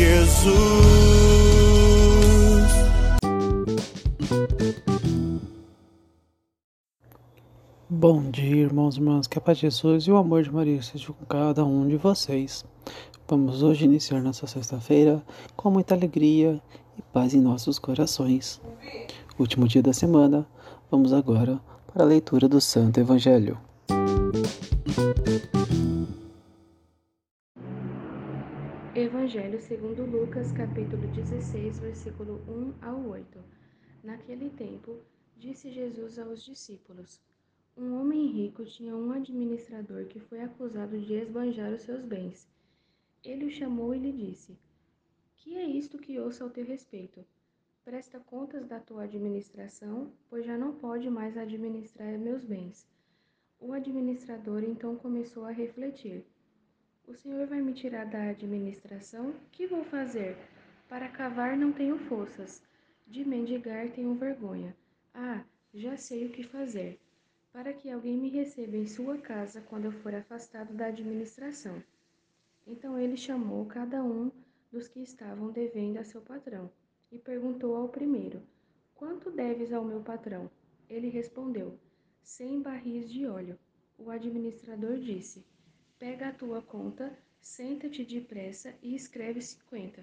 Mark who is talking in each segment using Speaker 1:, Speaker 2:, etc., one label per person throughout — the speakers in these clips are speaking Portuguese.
Speaker 1: Jesus.
Speaker 2: Bom dia, irmãos e irmãs, que a paz de Jesus e o amor de Maria estejam com cada um de vocês. Vamos hoje iniciar nossa sexta-feira com muita alegria e paz em nossos corações. Último dia da semana, vamos agora para a leitura do Santo Evangelho.
Speaker 3: Evangelho segundo Lucas, capítulo 16, versículo 1 ao 8. Naquele tempo, disse Jesus aos discípulos: Um homem rico tinha um administrador que foi acusado de esbanjar os seus bens. Ele o chamou e lhe disse: Que é isto que ouço ao teu respeito? Presta contas da tua administração, pois já não pode mais administrar meus bens. O administrador então começou a refletir. O senhor vai me tirar da administração? Que vou fazer? Para cavar não tenho forças. De mendigar tenho vergonha. Ah, já sei o que fazer. Para que alguém me receba em sua casa quando eu for afastado da administração. Então ele chamou cada um dos que estavam devendo a seu patrão e perguntou ao primeiro: Quanto deves ao meu patrão? Ele respondeu: Cem barris de óleo. O administrador disse: Pega a tua conta, senta-te depressa e escreve cinquenta.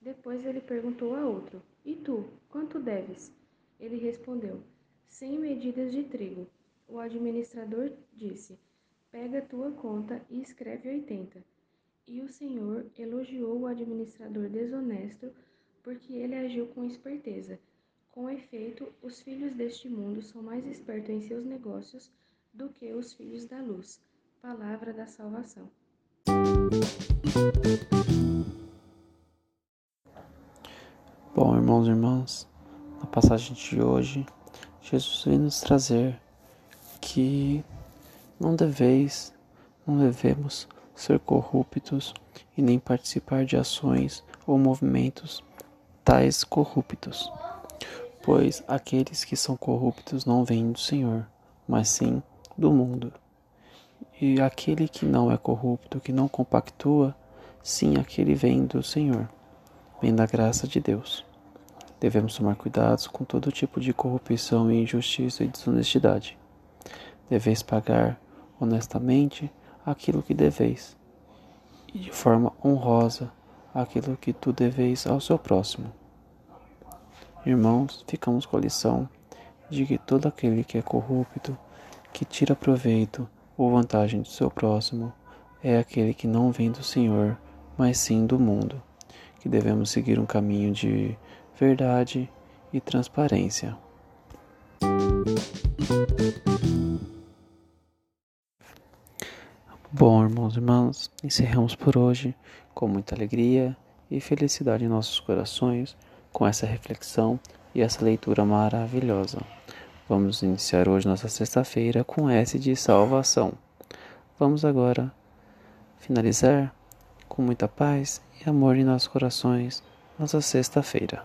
Speaker 3: Depois ele perguntou a outro: E tu, quanto deves? Ele respondeu: Cem medidas de trigo. O administrador disse: Pega a tua conta e escreve oitenta. E o Senhor elogiou o administrador desonesto, porque ele agiu com esperteza. Com efeito, os filhos deste mundo são mais espertos em seus negócios do que os filhos da luz. Palavra da salvação.
Speaker 2: Bom, irmãos e irmãs, na passagem de hoje, Jesus vem nos trazer que não deveis, não devemos ser corruptos e nem participar de ações ou movimentos tais corruptos, pois aqueles que são corruptos não vêm do Senhor, mas sim do mundo. E aquele que não é corrupto, que não compactua, sim, aquele vem do Senhor, vem da graça de Deus. Devemos tomar cuidados com todo tipo de corrupção e injustiça e desonestidade. Deveis pagar honestamente aquilo que deveis, e de forma honrosa aquilo que tu deveis ao seu próximo. Irmãos, ficamos com a lição de que todo aquele que é corrupto, que tira proveito ou vantagem do seu próximo, é aquele que não vem do Senhor, mas sim do mundo, que devemos seguir um caminho de verdade e transparência. Bom, irmãos e irmãs, encerramos por hoje com muita alegria e felicidade em nossos corações com essa reflexão e essa leitura maravilhosa. Vamos iniciar hoje nossa sexta-feira com S de salvação. Vamos agora finalizar com muita paz e amor em nossos corações nossa sexta-feira.